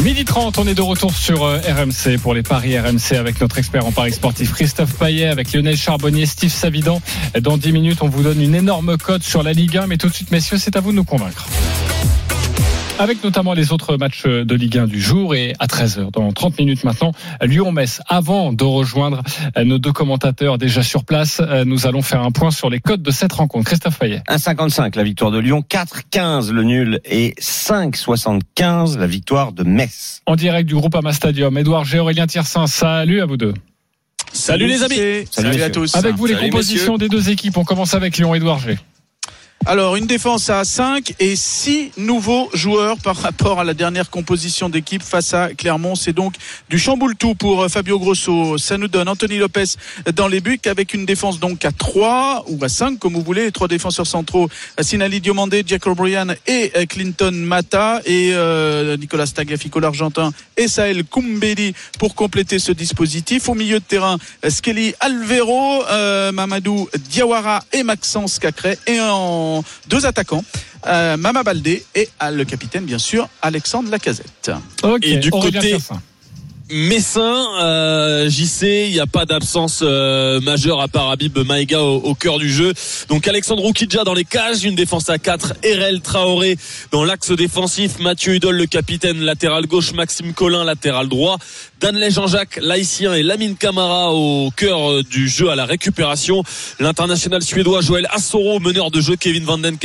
[SPEAKER 2] Midi 30, on est de retour sur euh, RMC pour les paris RMC avec notre expert en paris sportif Christophe Paillet, avec Lionel Charbonnier, Steve Savidan. Dans 10 minutes, on vous donne une énorme cote sur la Ligue 1, mais tout de suite, messieurs, c'est à vous de nous convaincre avec notamment les autres matchs de Ligue 1 du jour et à 13h, dans 30 minutes maintenant, Lyon-Metz. Avant de rejoindre euh, nos deux commentateurs déjà sur place, euh, nous allons faire un point sur les codes de cette rencontre. Christophe Fayet.
[SPEAKER 5] 1,55 la victoire de Lyon, 4,15 le nul et 5,75 la victoire de Metz.
[SPEAKER 2] En direct du groupe Ama Stadium, Édouard G. Aurélien Tiersin, salut à vous deux.
[SPEAKER 4] Salut les amis.
[SPEAKER 5] Salut,
[SPEAKER 11] à
[SPEAKER 5] messieurs.
[SPEAKER 11] tous.
[SPEAKER 2] Avec vous les
[SPEAKER 11] Salut,
[SPEAKER 2] compositions des deux équipes, on commence avec Lyon, Édouard G.
[SPEAKER 11] Alors, une défense à 5 et 6 nouveaux joueurs par rapport à la dernière composition d'équipe face à Clermont. C'est donc du chamboule tout pour euh, Fabio Grosso. Ça nous donne Anthony Lopez dans les buts avec une défense donc à 3 ou à 5 comme vous voulez. Trois défenseurs centraux, Sinali Diomandé, Jack O'Brien et euh, Clinton Mata et euh, Nicolas Tagliafico l'Argentin et Sahel Koumbedi pour compléter ce dispositif. Au milieu de terrain, Skelly Alvero, euh, Mamadou Diawara et Maxence Cacré et en deux attaquants. euh, Mama Baldé et euh, le capitaine bien sûr Alexandre Lacazette.
[SPEAKER 4] Et du
[SPEAKER 2] Aurélien
[SPEAKER 4] côté-.
[SPEAKER 12] Messin. Euh, JC, il n'y a pas d'absence euh, majeure à part Habib Maïga au, au cœur du jeu. Donc Alexandre Oukidja dans les cages, une défense à 4, Erel Traoré dans l'axe défensif, Mathieu Hudol le capitaine latéral gauche, Maxime Collin latéral droit, Danley Jean-Jacques l'haïtien et Lamine Camara au cœur euh, du jeu à la récupération. L'international suédois Joël Assoro, meneur de jeu Kevin Van Den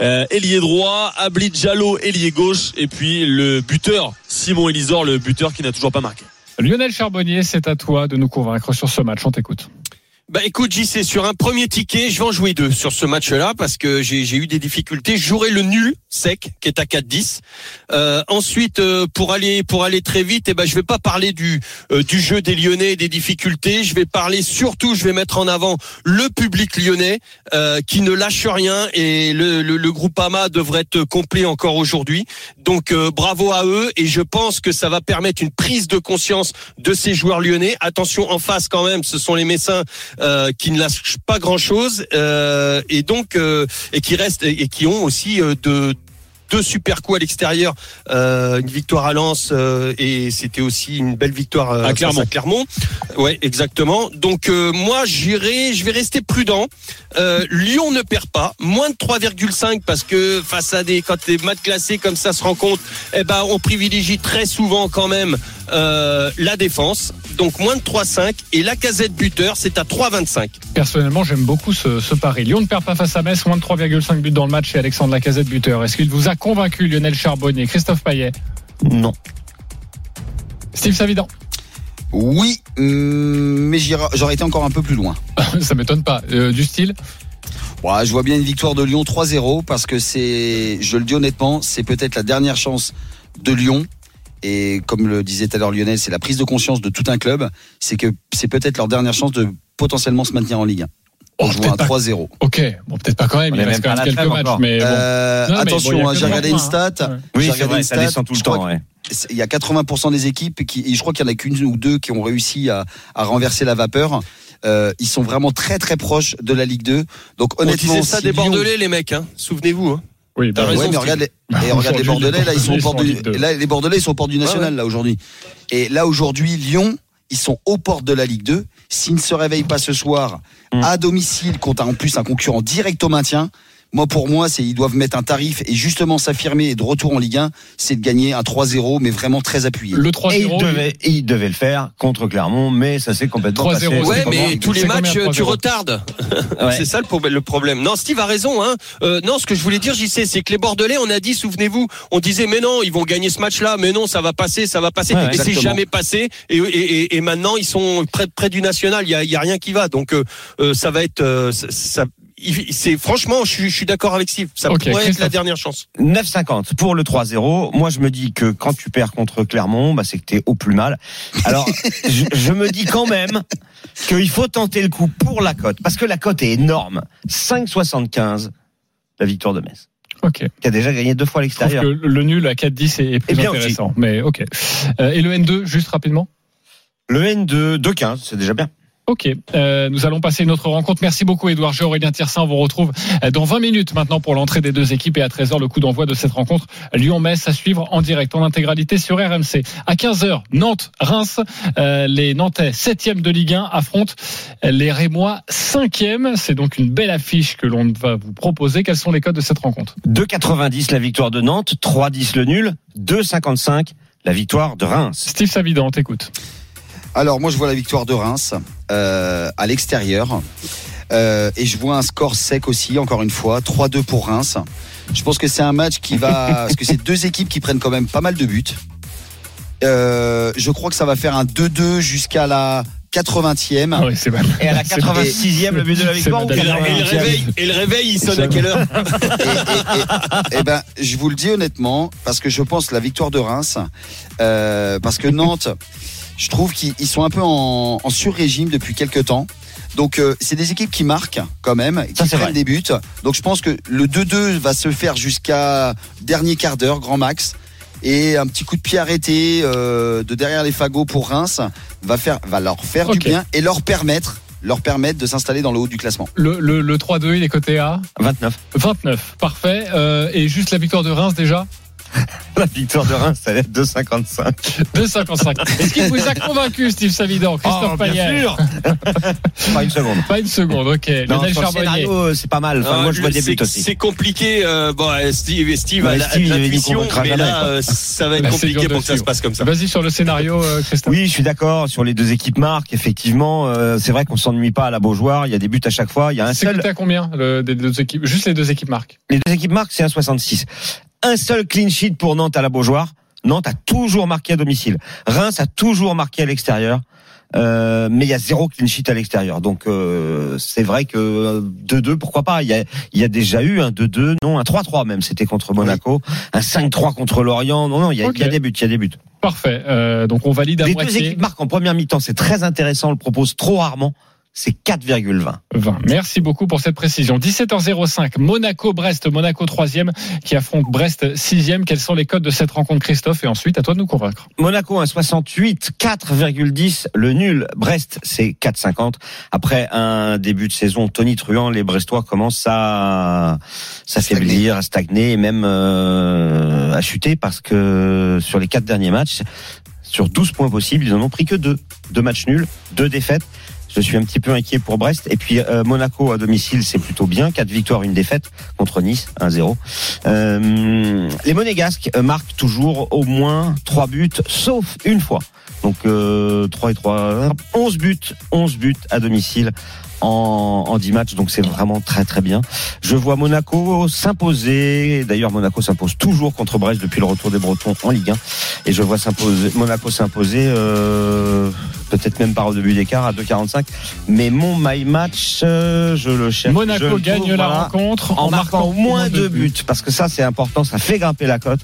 [SPEAKER 12] euh, ailier droit, Abli Diallo ailier gauche et puis le buteur Simon Elisor, le buteur qui n'a toujours pas marqué.
[SPEAKER 2] Lionel Charbonnier, c'est à toi de nous convaincre sur ce match. On t'écoute.
[SPEAKER 4] Bah écoute JC, sur un premier ticket, je vais en jouer deux sur ce match-là parce que j'ai eu des difficultés. Je jouerai le nul sec qui est à 4-10. Euh, ensuite, euh, pour aller pour aller très vite, eh ben je vais pas parler du euh, du jeu des Lyonnais et des difficultés. Je vais parler surtout, je vais mettre en avant le public lyonnais euh, qui ne lâche rien et le, le, le groupe AMA devrait être complet encore aujourd'hui. Donc euh, bravo à eux et je pense que ça va permettre une prise de conscience de ces joueurs lyonnais. Attention en face quand même, ce sont les Messins euh, qui ne lâchent pas grand chose et donc euh, et qui restent et qui ont aussi euh, de deux super coups à l'extérieur, euh, une victoire à Lens euh, et c'était aussi une belle victoire euh,
[SPEAKER 12] À Clermont.
[SPEAKER 4] à Clermont. Ouais, exactement. Donc euh, moi j'irai, je vais rester prudent. Euh, Lyon ne perd pas, moins de 3,5 parce que face à des quand des matchs classés comme ça se rencontrent, eh ben on privilégie très souvent quand même euh, la défense. Donc moins de 3,5 et la casette buteur c'est à 3,25.
[SPEAKER 2] Personnellement, j'aime beaucoup ce, ce pari. Lyon ne perd pas face à Metz, moins de 3,5 buts dans le match et Alexandre Lacazette buteur. Est-ce qu'il vous a convaincu Lionel Charbonnier, Christophe Payet?
[SPEAKER 5] Non.
[SPEAKER 2] Steve Savidan?
[SPEAKER 6] Oui, hum, mais j'aurais été encore un peu plus loin. (laughs)
[SPEAKER 2] Ça m'étonne pas. Euh, du style?
[SPEAKER 6] Ouais, je vois bien une victoire de Lyon 3-0 parce que c'est, je le dis honnêtement, c'est peut-être la dernière chance de Lyon. Et comme le disait tout à l'heure Lionel, c'est la prise de conscience de tout un club. C'est que c'est peut-être leur dernière chance de potentiellement se maintenir en Ligue 1.
[SPEAKER 2] Oh,
[SPEAKER 6] On joue un
[SPEAKER 2] peut-être pas.
[SPEAKER 6] 3-0.
[SPEAKER 2] Ok, bon peut-être pas quand même,
[SPEAKER 5] On
[SPEAKER 2] il
[SPEAKER 5] est
[SPEAKER 2] reste
[SPEAKER 5] même
[SPEAKER 2] quand
[SPEAKER 5] pas
[SPEAKER 2] même quelques matchs, mais bon.
[SPEAKER 6] Euh,
[SPEAKER 2] Non, bon,
[SPEAKER 6] attention, hein,
[SPEAKER 2] que
[SPEAKER 6] j'ai regardé une
[SPEAKER 2] 23,
[SPEAKER 6] stat.
[SPEAKER 2] hein.
[SPEAKER 5] Oui,
[SPEAKER 6] regardé
[SPEAKER 5] vrai,
[SPEAKER 6] une
[SPEAKER 5] ça
[SPEAKER 6] stat,
[SPEAKER 5] descend tout le temps. ouais.
[SPEAKER 6] Il y a 80% des équipes qui, et je crois qu'il y en a qu'une ou deux qui ont réussi à, à renverser la vapeur. Euh, ils sont vraiment très très proches de la Ligue 2. Donc
[SPEAKER 4] On
[SPEAKER 6] honnêtement,
[SPEAKER 4] disait ça
[SPEAKER 6] si
[SPEAKER 4] des
[SPEAKER 6] Lyon-
[SPEAKER 4] Bordelais les mecs, hein. souvenez-vous. Hein.
[SPEAKER 2] Oui, bah,
[SPEAKER 6] Ouais, mais regarde les, et regarde les Bordelais, là, ils sont au port du, là, les Bordelais, ils sont au port du national, là, aujourd'hui. Et là, aujourd'hui, Lyon, ils sont aux portes de la Ligue 2. S'ils ne se réveillent pas ce soir,
[SPEAKER 5] Mm.
[SPEAKER 6] à domicile, contre en plus un concurrent direct au maintien, moi, pour moi, c'est, ils doivent mettre un tarif et justement s'affirmer et de retour en Ligue 1, c'est de gagner un 3-0, mais vraiment très appuyé.
[SPEAKER 2] Le
[SPEAKER 5] Et il
[SPEAKER 2] 3-0.
[SPEAKER 5] devait, et il devait le faire contre Clermont, mais ça s'est complètement
[SPEAKER 2] 3-0,
[SPEAKER 5] passé.
[SPEAKER 4] Ouais,
[SPEAKER 2] comment
[SPEAKER 4] mais tous les matchs, tu
[SPEAKER 2] 3-0?
[SPEAKER 4] retardes.
[SPEAKER 5] Ouais.
[SPEAKER 4] C'est ça le, pro- le problème. Non, Steve a raison. Hein. Euh, non, ce que je voulais dire, j'y sais, c'est que les Bordelais, on a dit, souvenez-vous, on disait, mais non, ils vont gagner ce match-là, mais non, ça va passer, ça va passer.
[SPEAKER 5] Ouais,
[SPEAKER 4] et c'est jamais passé. Et, et, et, et maintenant, ils sont près, près du national. Il y a, il y a rien qui va. Donc, euh, euh, ça va être, euh, ça, c'est franchement, je suis, je suis d'accord avec Steve. Ça pourrait être la dernière chance.
[SPEAKER 5] 9,50 pour le 3-0. Moi, je me dis que quand tu perds contre Clermont, bah, c'est que t'es au plus mal. Alors, (laughs) je, je me dis quand même qu'il faut tenter le coup pour la cote, parce que la cote est énorme. 5,75 la victoire de Metz,
[SPEAKER 2] Ok.
[SPEAKER 5] qui a déjà gagné deux fois à l'extérieur.
[SPEAKER 2] que le nul à 4-10 est, est plus
[SPEAKER 5] Et bien aussi.
[SPEAKER 2] intéressant. Mais ok. Euh, et le N2, juste rapidement?
[SPEAKER 5] Le N de 2,15, c'est déjà bien.
[SPEAKER 2] Ok, euh, nous allons passer une autre rencontre. Merci beaucoup Edouard G. Aurélien Tirsin. On vous retrouve euh, dans 20 minutes maintenant pour l'entrée des deux équipes et à 13h le coup d'envoi de cette rencontre Lyon-Metz à suivre en direct en intégralité sur RMC. À 15h, Nantes-Reims. Euh, les Nantais 7e de Ligue 1 affrontent les Rémois 5e. C'est donc une belle affiche que l'on va vous proposer. Quels sont les codes de cette rencontre?
[SPEAKER 5] 2,90 la victoire de Nantes, 3,10 le nul, 2,55 la victoire de Reims.
[SPEAKER 2] Steve Savidan, t'écoute.
[SPEAKER 6] Alors moi je vois la victoire de Reims euh, à l'extérieur Euh, et je vois un score sec aussi encore une fois 3-2 pour Reims. Je pense que c'est un match qui va (laughs) parce que c'est deux équipes qui prennent quand même pas mal de buts. Euh, je crois que ça va faire un 2-2 jusqu'à la 80e.
[SPEAKER 2] Ah oui, c'est mal.
[SPEAKER 5] Et à la 86e, le but de la victoire
[SPEAKER 4] Et le, et le
[SPEAKER 5] 80e?
[SPEAKER 4] réveil, et le réveil, il sonne à quelle heure?
[SPEAKER 6] Et, et- et ben, je vous le dis honnêtement, parce que je pense la victoire de Reims, euh, parce que Nantes, je trouve qu'ils ils sont un peu en, en sur-régime depuis quelques temps. Donc euh, c'est des équipes qui marquent quand même, qui
[SPEAKER 5] Ça,
[SPEAKER 6] prennent
[SPEAKER 5] vrai.
[SPEAKER 6] des buts. Donc je pense que le 2-2 va se faire jusqu'à dernier quart d'heure, grand max. Et un petit coup de pied arrêté euh, de derrière les fagots pour Reims va faire, va leur faire du bien et leur permettre, leur permettre de s'installer dans le haut du classement.
[SPEAKER 2] Le, le, le 3-2, il est coté à
[SPEAKER 5] 29.
[SPEAKER 2] 29. Parfait. Euh, et juste la victoire de Reims déjà? (laughs)
[SPEAKER 5] La victoire de Reims, elle est 2,55.
[SPEAKER 2] 2,55. Est-ce qu'il vous a convaincu, Steve Savidan, Christophe
[SPEAKER 5] Oh, bien
[SPEAKER 2] Payet
[SPEAKER 5] sûr. (laughs) Pas une seconde.
[SPEAKER 2] Pas une seconde, ok.
[SPEAKER 5] Non,
[SPEAKER 2] Lionel
[SPEAKER 5] sur le
[SPEAKER 2] Charbonnier.
[SPEAKER 5] scénario, c'est pas mal. Enfin, moi, je vois des
[SPEAKER 4] c'est-
[SPEAKER 5] buts aussi.
[SPEAKER 4] C'est compliqué. euh, bon, euh, Steve, Steve
[SPEAKER 5] Ouais,
[SPEAKER 4] a l'intuition, mais
[SPEAKER 5] jamais,
[SPEAKER 4] là, euh, ça va être
[SPEAKER 2] Bah, c'est
[SPEAKER 4] compliqué pour que ça se passe comme ça.
[SPEAKER 2] Vas-y sur le scénario, euh, Christophe.
[SPEAKER 5] Oui, je suis d'accord sur les deux équipes marques. Effectivement, euh, c'est vrai qu'on s'ennuie pas à la Beaujoire. Il y a des buts à chaque fois. Il y a un
[SPEAKER 2] C'est
[SPEAKER 5] seul.
[SPEAKER 2] coté à combien le- des deux équipes Juste les deux équipes marques?
[SPEAKER 5] Les deux équipes marques, c'est un 66. Un seul clean sheet pour Nantes à la Beaujoire. Nantes a toujours marqué à domicile. Reims a toujours marqué à l'extérieur. Euh, mais il y a zéro clean sheet à l'extérieur. Donc euh, c'est vrai que euh, 2-2, pourquoi pas? Il y, a, y a déjà eu un 2-2, non un 3-3 même, c'était contre Monaco, un 5-3 contre Lorient. Non, non, il y a, il y a des buts, il y a des buts.
[SPEAKER 2] Parfait. Euh, donc on valide à
[SPEAKER 5] Les deux
[SPEAKER 2] moitié.
[SPEAKER 5] équipes marquent en première mi-temps, c'est très intéressant, on le propose trop rarement. C'est 4,20.
[SPEAKER 2] 20. Merci beaucoup pour cette précision. 17h05, Monaco-Brest, Monaco 3e qui affronte Brest 6e. Quels sont les codes de cette rencontre, Christophe? Et ensuite, à toi de nous convaincre.
[SPEAKER 5] Monaco un 68, 4,10. Le nul, Brest, c'est 4,50. Après un début de saison Tony Truant, les Brestois commencent à s'affaiblir, à stagner et même euh, à chuter parce que sur les quatre derniers matchs, sur 12 points possibles, ils en ont pris que deux. Deux matchs nuls, deux défaites. Je suis un petit peu inquiet pour Brest. Et puis euh, Monaco à domicile, c'est plutôt bien. Quatre victoires, une défaite contre Nice, 1-0. Euh, les Monégasques euh, marquent toujours au moins trois buts, sauf une fois. Donc euh, 3 et 3, 11 buts, 11 buts à domicile en, en 10 matchs, donc c'est vraiment très très bien. Je vois Monaco s'imposer, d'ailleurs Monaco s'impose toujours contre Brest depuis le retour des Bretons en Ligue 1, et je vois Monaco s'imposer euh, peut-être même par deux buts d'écart à 2,45, mais mon my match, euh, je le cherche.
[SPEAKER 2] Monaco
[SPEAKER 5] je le
[SPEAKER 2] gagne
[SPEAKER 5] trouve,
[SPEAKER 2] la
[SPEAKER 5] voilà,
[SPEAKER 2] rencontre
[SPEAKER 5] en, marquant au moins deux buts, parce que ça c'est important, ça fait grimper la cote.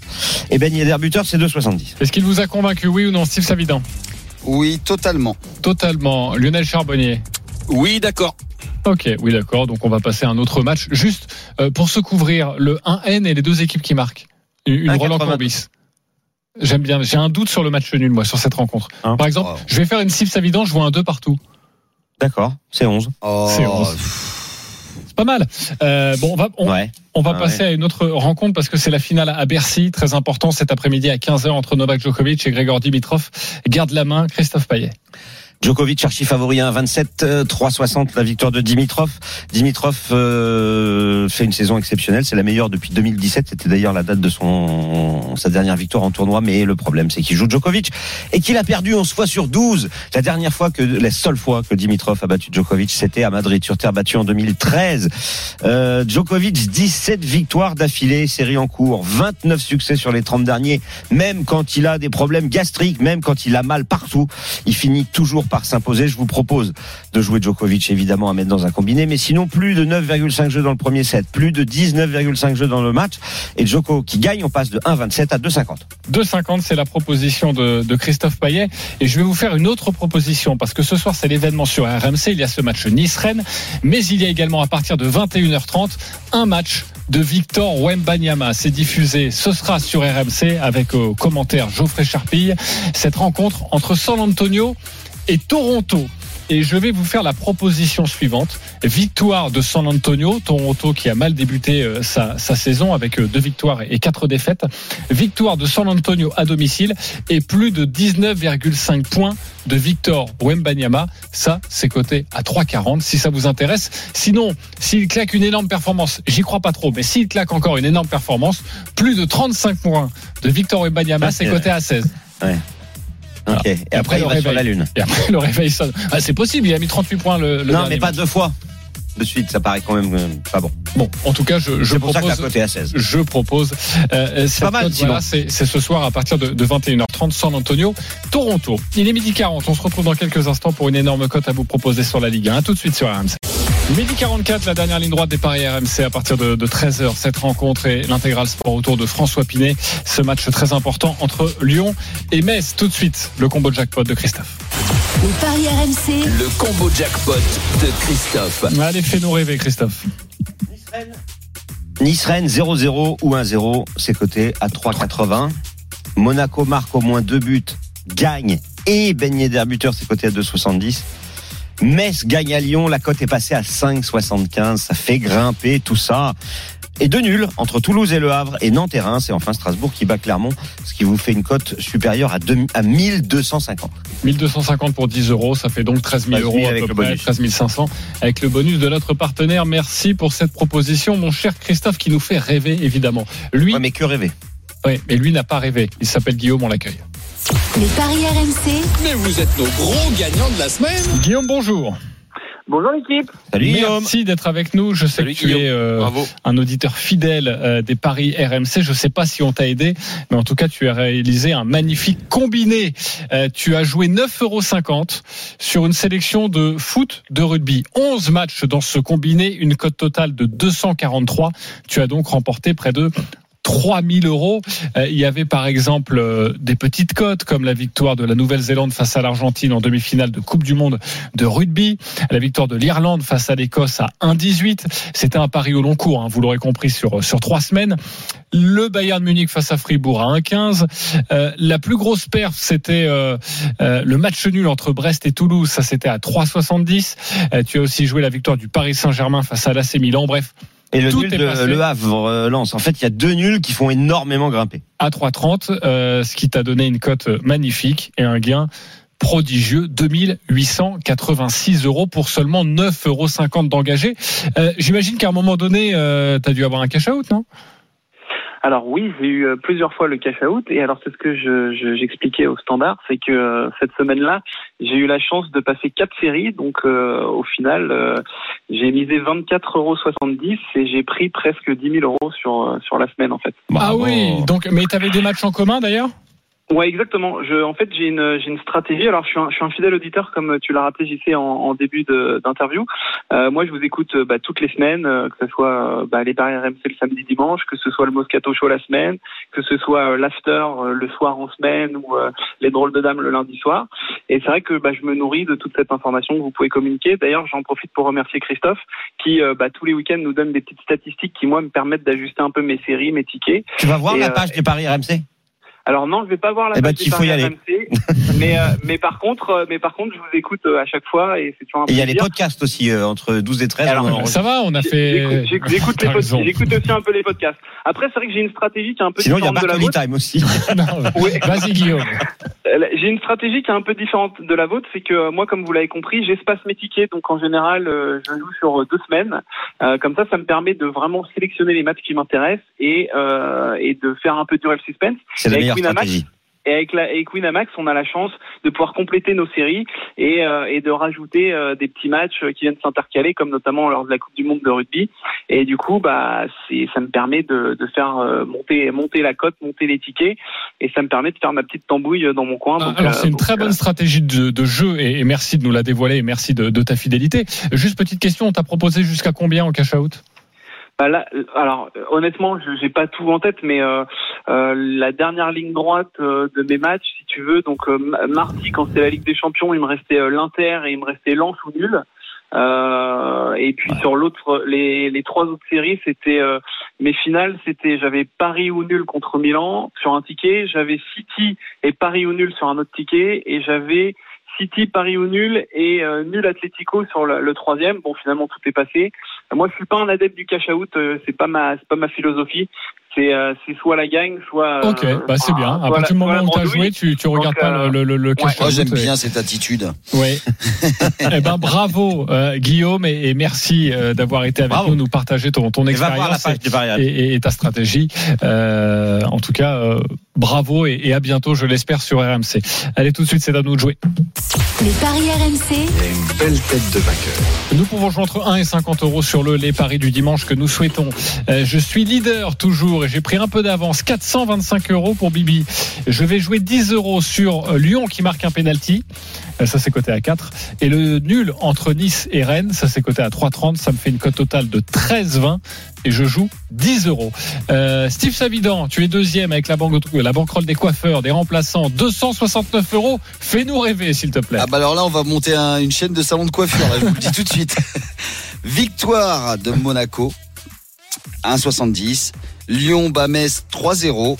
[SPEAKER 5] Et Ben Yedder buteur c'est 2,70.
[SPEAKER 2] Est-ce qu'il vous a convaincu, oui ou non, Steve Savidan?
[SPEAKER 6] Oui, totalement.
[SPEAKER 2] Totalement. Lionel Charbonnier?
[SPEAKER 4] Oui, d'accord.
[SPEAKER 2] Ok, oui d'accord. Donc on va passer à un autre match. Juste euh, pour se couvrir, le 1N et les deux équipes qui marquent. Une, une
[SPEAKER 5] 1,80.
[SPEAKER 2] Roland Courbis. J'aime bien. J'ai un doute sur le match nul, moi, sur cette rencontre.
[SPEAKER 5] Hein
[SPEAKER 2] Par exemple,
[SPEAKER 6] Oh.
[SPEAKER 2] je vais faire une Steve Savidan, je vois un 2 partout.
[SPEAKER 5] D'accord, c'est 11.
[SPEAKER 6] Oh,
[SPEAKER 2] C'est onze. C'est pas mal. Euh, bon, on va, on,
[SPEAKER 5] Ouais.
[SPEAKER 2] on va
[SPEAKER 5] Ah
[SPEAKER 2] passer à une autre rencontre parce que c'est la finale à Bercy, très important cet après-midi à 15h entre Novak Djokovic et Grégor Dimitrov. Garde la main, Christophe Payet.
[SPEAKER 5] Djokovic archi favori à 27 euh, 3,60 la victoire de Dimitrov. Dimitrov euh, fait une saison exceptionnelle, c'est la meilleure depuis 2017. C'était d'ailleurs la date de son sa dernière victoire en tournoi. Mais le problème, c'est qu'il joue Djokovic et qu'il a perdu 11 fois sur 12. La dernière fois que la seule fois que Dimitrov a battu Djokovic, c'était à Madrid sur terre battue en 2013. Euh, Djokovic 17 victoires d'affilée, série en cours, 29 succès sur les 30 derniers. Même quand il a des problèmes gastriques, même quand il a mal partout, il finit toujours par s'imposer. Je vous propose de jouer Djokovic évidemment à mettre dans un combiné, mais sinon plus de 9,5 jeux dans le premier set, plus de 19,5 jeux dans le match. Et Djoko qui gagne, on passe de 1,27 à 2,50.
[SPEAKER 2] 2,50, c'est la proposition de, Christophe Payet. Et je vais vous faire une autre proposition, parce que ce soir, c'est l'événement sur RMC. Il y a ce match Nice-Rennes, mais il y a également à partir de 21h30 un match de Victor Wembanyama. C'est diffusé, ce sera sur RMC avec au commentaire Geoffrey Charpille. Cette rencontre entre San Antonio et Toronto. Et je vais vous faire la proposition suivante. Victoire de San Antonio, Toronto qui a mal débuté euh, sa, sa saison avec euh, deux victoires et quatre défaites. Victoire de San Antonio à domicile et plus de 19,5 points de Victor Wembanyama. Ça, c'est coté à 3,40 si ça vous intéresse. Sinon, s'il claque une énorme performance, j'y crois pas trop, mais s'il claque encore une énorme performance, plus de 35 points de Victor Wembanyama, c'est coté à 16.
[SPEAKER 5] Ouais. Ok. Et après,
[SPEAKER 2] le
[SPEAKER 5] il va sur
[SPEAKER 2] réveil.
[SPEAKER 5] la lune.
[SPEAKER 2] Et après, le réveil sonne. Ah, c'est possible, il a mis 38 points le, le
[SPEAKER 5] non,
[SPEAKER 2] dernier
[SPEAKER 5] mais pas
[SPEAKER 2] match.
[SPEAKER 5] deux fois de suite. Ça paraît quand même euh, pas bon.
[SPEAKER 2] Bon, en tout cas, je, je
[SPEAKER 5] C'est pour ça que la
[SPEAKER 2] propose.
[SPEAKER 5] cote est à 16.
[SPEAKER 2] Je propose. Euh, cette
[SPEAKER 5] pas mal,
[SPEAKER 2] cote,
[SPEAKER 5] sinon.
[SPEAKER 2] voilà, c'est c'est ce soir à partir de, de 21h30 San Antonio, Toronto. Il est midi 40. On se retrouve dans quelques instants pour une énorme cote à vous proposer sur la Ligue 1. À tout de suite sur RMC. Midi 44, la dernière ligne droite des paris RMC à partir de, de 13h. Cette rencontre et l'intégral sport autour de François Pinet. Ce match très important entre Lyon et Metz. Tout de suite, le combo jackpot de Christophe.
[SPEAKER 3] Les paris RMC,
[SPEAKER 7] Le combo jackpot de Christophe.
[SPEAKER 2] Allez, fais-nous rêver, Christophe.
[SPEAKER 5] Nice-Rennes 0-0 ou 1-0, c'est coté à 3,80. Monaco marque au moins deux buts, gagne et Ben Yedder buteur, c'est coté à 2,70. Metz gagne à Lyon, la cote est passée à 5,75. Ça fait grimper tout ça. Et deux nuls entre Toulouse et Le Havre et Nantes et Reims. Et enfin Strasbourg qui bat Clermont, ce qui vous fait une cote supérieure à, deux- à 1250.
[SPEAKER 2] 1250 pour 10 euros, ça fait donc 13 000
[SPEAKER 5] 13 000
[SPEAKER 2] euros à
[SPEAKER 5] avec
[SPEAKER 2] peu
[SPEAKER 5] le
[SPEAKER 2] près,
[SPEAKER 5] bonus.
[SPEAKER 2] 13 500 avec le bonus de notre partenaire. Merci pour cette proposition, mon cher Christophe, qui nous fait rêver évidemment. Lui,
[SPEAKER 5] Ouais, mais que rêver.
[SPEAKER 2] ouais, mais lui n'a pas rêvé. Il s'appelle Guillaume, on l'accueille.
[SPEAKER 3] Les paris RMC,
[SPEAKER 7] Mais vous êtes nos gros gagnants de la semaine.
[SPEAKER 2] Guillaume, bonjour.
[SPEAKER 9] Bonjour l'équipe.
[SPEAKER 5] Salut Guillaume.
[SPEAKER 2] Merci d'être avec nous. Je sais
[SPEAKER 4] Salut,
[SPEAKER 2] que tu
[SPEAKER 4] Guillaume.
[SPEAKER 2] es euh,
[SPEAKER 4] Bravo.
[SPEAKER 2] un auditeur fidèle euh, des paris RMC. Je ne sais pas si on t'a aidé, mais en tout cas, tu as réalisé un magnifique combiné. Euh, tu as joué 9,50 euros sur une sélection de foot, de rugby. 11 matchs dans ce combiné, une cote totale de 243. Tu as donc remporté près de 3000 euros. Euh, il y avait par exemple euh, des petites cotes comme la victoire de la Nouvelle-Zélande face à l'Argentine en demi-finale de Coupe du Monde de rugby, la victoire de l'Irlande face à l'Écosse à 1,18. C'était un pari au long cours, hein, vous l'aurez compris, sur, sur trois semaines. Le Bayern Munich face à Fribourg à 1,15. Euh, la plus grosse perf, c'était euh, euh, le match nul entre Brest et Toulouse. Ça, c'était à 3,70. Euh, tu as aussi joué la victoire du Paris Saint-Germain face à l'AC Milan. Bref,
[SPEAKER 5] Et le
[SPEAKER 2] Tout
[SPEAKER 5] nul
[SPEAKER 2] est
[SPEAKER 5] de
[SPEAKER 2] passé.
[SPEAKER 5] Le Havre euh, lance. En fait, il y a deux nuls qui font énormément grimper.
[SPEAKER 2] à 3,30, euh, ce qui t'a donné une cote magnifique et un gain prodigieux, 2886 euros pour seulement 9,50 euros d'engagé. Euh, J'imagine qu'à un moment donné, euh, tu as dû avoir un cash-out, non?
[SPEAKER 9] Alors oui, j'ai eu euh, plusieurs fois le cash out et alors c'est ce que je- je- j'expliquais au standard, c'est que euh, cette semaine-là, j'ai eu la chance de passer quatre séries, donc euh, au final, euh, j'ai misé 24,70 euros et j'ai pris presque 10 000 euros sur euh, sur la semaine en fait.
[SPEAKER 2] Ah oui, donc mais tu avais des matchs en commun d'ailleurs?
[SPEAKER 9] Ouais, exactement. Je, en fait, j'ai une, j'ai une stratégie. Alors, je suis un, je suis un fidèle auditeur, comme tu l'as rappelé, JC, en, en début de- d'interview. Euh, moi, je vous écoute euh, bah, toutes les semaines, euh, que ce soit euh, bah, les paris RMC le samedi, dimanche, que ce soit le Moscato Show la semaine, que ce soit euh, l'after euh, le soir en semaine ou euh, les drôles de dames le lundi soir. Et c'est vrai que bah, je me nourris de toute cette information que vous pouvez communiquer. D'ailleurs, j'en profite pour remercier Christophe, qui bah, tous les week-ends nous donne des petites statistiques qui moi me permettent d'ajuster un peu mes séries, mes tickets.
[SPEAKER 5] Tu vas voir
[SPEAKER 9] Et,
[SPEAKER 5] la page des paris RMC
[SPEAKER 9] Alors non, je vais pas voir la
[SPEAKER 5] Eh ben, qu'il faut y aller.
[SPEAKER 9] RMC, (laughs) mais euh, mais par contre, euh, mais par contre, je vous écoute euh, à chaque fois et c'est toujours un
[SPEAKER 5] Et il y a les podcasts aussi euh, entre 12 et 13.
[SPEAKER 9] Alors,
[SPEAKER 5] on en
[SPEAKER 2] Ça va, on a fait. (laughs)
[SPEAKER 9] J'écoute aussi un peu les podcasts. Après, c'est vrai que j'ai une stratégie qui est un peu
[SPEAKER 5] Sinon, il y a
[SPEAKER 9] différente de la
[SPEAKER 5] Bartoli
[SPEAKER 9] vôtre.
[SPEAKER 5] Time aussi. (laughs)
[SPEAKER 9] Oui.
[SPEAKER 2] Vas-y Guillaume.
[SPEAKER 9] J'ai une stratégie qui est un peu différente de la vôtre, c'est que moi, comme vous l'avez compris, j'espace mes tickets, donc en général, euh, je joue sur deux semaines. Euh, comme ça, ça me permet de vraiment sélectionner les matchs qui m'intéressent et euh, et de faire un peu durer le suspense.
[SPEAKER 5] C'est la meilleure
[SPEAKER 9] Winamax. Et avec, la, avec Winamax, on a la chance de pouvoir compléter nos séries et, euh, et de rajouter euh, des petits matchs qui viennent s'intercaler, comme notamment lors de la Coupe du Monde de rugby. Et du coup, bah, c'est, ça me permet de, de faire euh, monter, monter la cote, monter les tickets, et ça me permet de faire ma petite tambouille dans mon coin.
[SPEAKER 2] Ah,
[SPEAKER 9] Donc,
[SPEAKER 2] Alors
[SPEAKER 9] euh,
[SPEAKER 2] c'est une très
[SPEAKER 9] euh,
[SPEAKER 2] bonne stratégie de, de jeu et, et merci de nous la dévoiler et merci de, de ta fidélité. Juste petite question, on t'a proposé jusqu'à combien en cash out?
[SPEAKER 9] Bah là, alors euh, honnêtement, je j'ai pas tout en tête, mais euh, euh, la dernière ligne droite euh, de mes matchs, si tu veux, donc euh, ma- mardi quand c'était la Ligue des Champions, il me restait euh, l'Inter et il me restait Lens ou nul. Euh, et puis sur l'autre, les, les trois autres séries, c'était euh, mes finales, c'était j'avais Paris ou nul contre Milan sur un ticket, j'avais City et Paris ou nul sur un autre ticket, et j'avais City, Paris ou nul et euh, nul Atlético sur le, le troisième. Bon, finalement, tout est passé. Moi, je suis pas un adepte du cash out. euh, c'est pas ma, c'est pas ma philosophie. C'est, euh, c'est soit la gagne, soit.
[SPEAKER 2] Ok,
[SPEAKER 9] euh,
[SPEAKER 2] bah c'est bien. À partir du moment où tu as joué, tu, tu regardes
[SPEAKER 9] Donc,
[SPEAKER 2] pas
[SPEAKER 9] euh,
[SPEAKER 2] le, le, le cash
[SPEAKER 6] Moi,
[SPEAKER 2] out.
[SPEAKER 6] j'aime
[SPEAKER 2] et-
[SPEAKER 6] bien cette attitude.
[SPEAKER 2] Oui. (laughs) eh ben bravo euh, Guillaume et, et merci euh, d'avoir été avec
[SPEAKER 5] Bravo.
[SPEAKER 2] nous, nous partager ton, ton
[SPEAKER 5] Et va voir la
[SPEAKER 2] expérience
[SPEAKER 5] page des paris
[SPEAKER 2] et, et- et ta stratégie. Euh, en tout cas, euh, bravo et, et à bientôt, je l'espère sur RMC. Allez tout de suite, c'est à nous de jouer.
[SPEAKER 3] les paris RMC,
[SPEAKER 1] Il y a une belle tête de vainqueur.
[SPEAKER 2] Nous pouvons jouer entre 1 et 50 euros sur le les paris du dimanche que nous souhaitons. Euh, je suis leader toujours et j'ai pris un peu d'avance, 425 euros pour Bibi. Je vais jouer 10 euros sur euh, Lyon qui marque un penalty. Euh, Ça c'est coté à 4 et le nul entre Nice et Rennes, ça c'est coté à 3,30. Ça me fait une cote totale de 13,20 et je joue 10 euros. Euh, Steve Savidan, tu es deuxième avec la banque la banquerolle des coiffeurs, des remplaçants, 269 euros. Fais-nous rêver s'il te plaît.
[SPEAKER 6] Ah bah alors là, on va monter un- une chaîne de salons de coiffure, là, je vous le dis tout de suite. (laughs) Victoire de Monaco, 1,70. Lyon, Bametz, 3-0.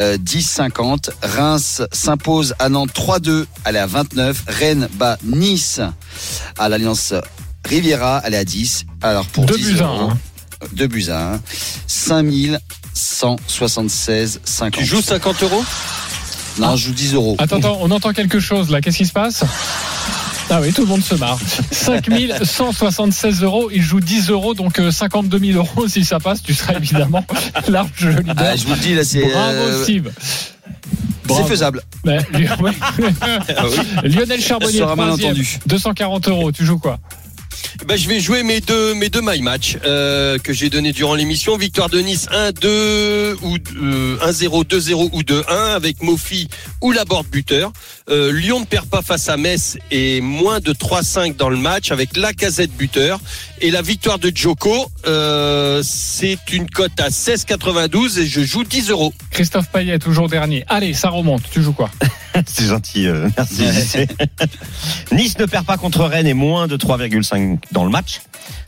[SPEAKER 6] Euh, 10,50. Reims s'impose à Nantes 3-2. Elle est à 29. Rennes bat Nice à l'Alliance Riviera. Elle est à 10. Alors pour
[SPEAKER 2] Deux
[SPEAKER 6] 10
[SPEAKER 2] buts à
[SPEAKER 6] euros.
[SPEAKER 2] un, hein.
[SPEAKER 6] 2 buts à 1. 5176 50.
[SPEAKER 4] Tu joues 50 euros
[SPEAKER 6] Non, je joue 10 euros.
[SPEAKER 2] Attends, attends, on entend quelque chose là. Qu'est-ce qui se passe ah oui, tout le monde se marre. 5176 euros, il joue 10 euros, donc euh, 52 000 euros. Si ça passe, tu seras évidemment (laughs) large leader.
[SPEAKER 6] Ah, je vous le dis, là, c'est.
[SPEAKER 2] Bravo,
[SPEAKER 6] euh,
[SPEAKER 2] Steve.
[SPEAKER 6] C'est faisable.
[SPEAKER 2] Ouais. Lionel Charbonnier, (laughs)
[SPEAKER 6] Ça sera mal
[SPEAKER 2] troisième,
[SPEAKER 6] entendu.
[SPEAKER 2] 240 euros. Tu joues quoi?
[SPEAKER 4] Bah, je vais jouer mes deux mes deux my match euh, que j'ai donné durant l'émission. Victoire de Nice 1-2 ou euh, 1-0, 2-0 ou 2-1 avec Mofi ou la borde buteur. Euh, Lyon ne perd pas face à Metz et moins de 3-5 dans le match avec la casette buteur. Et la victoire de Joko, euh, c'est une cote à 16,92 et je joue 10 euros.
[SPEAKER 2] Christophe Payet, toujours dernier. Allez, ça remonte. Tu joues quoi? (laughs) (laughs)
[SPEAKER 5] C'est gentil, euh, merci. (laughs) Nice ne perd pas contre Rennes et moins de 3,5 dans le match.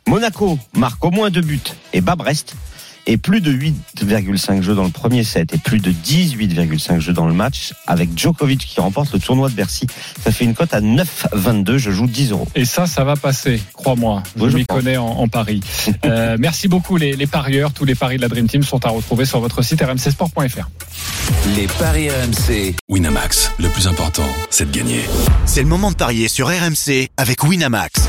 [SPEAKER 5] Monaco marque au moins deux buts et bat Brest. Et plus de 8,5 jeux dans le premier set et plus de 18,5 jeux dans le match avec Djokovic qui remporte le tournoi de Bercy. Ça fait une cote à 9,22. Je joue 10 euros.
[SPEAKER 2] Et ça, ça va passer, crois-moi. Je
[SPEAKER 5] Oui, je
[SPEAKER 2] m'y connais en, en Paris. (laughs) Euh, merci beaucoup les, les parieurs. Tous les paris de la Dream Team sont à retrouver sur votre site rmcsport.fr.
[SPEAKER 1] Les paris RMC. Winamax, le plus important, c'est de gagner.
[SPEAKER 13] C'est le moment de parier sur RMC avec Winamax.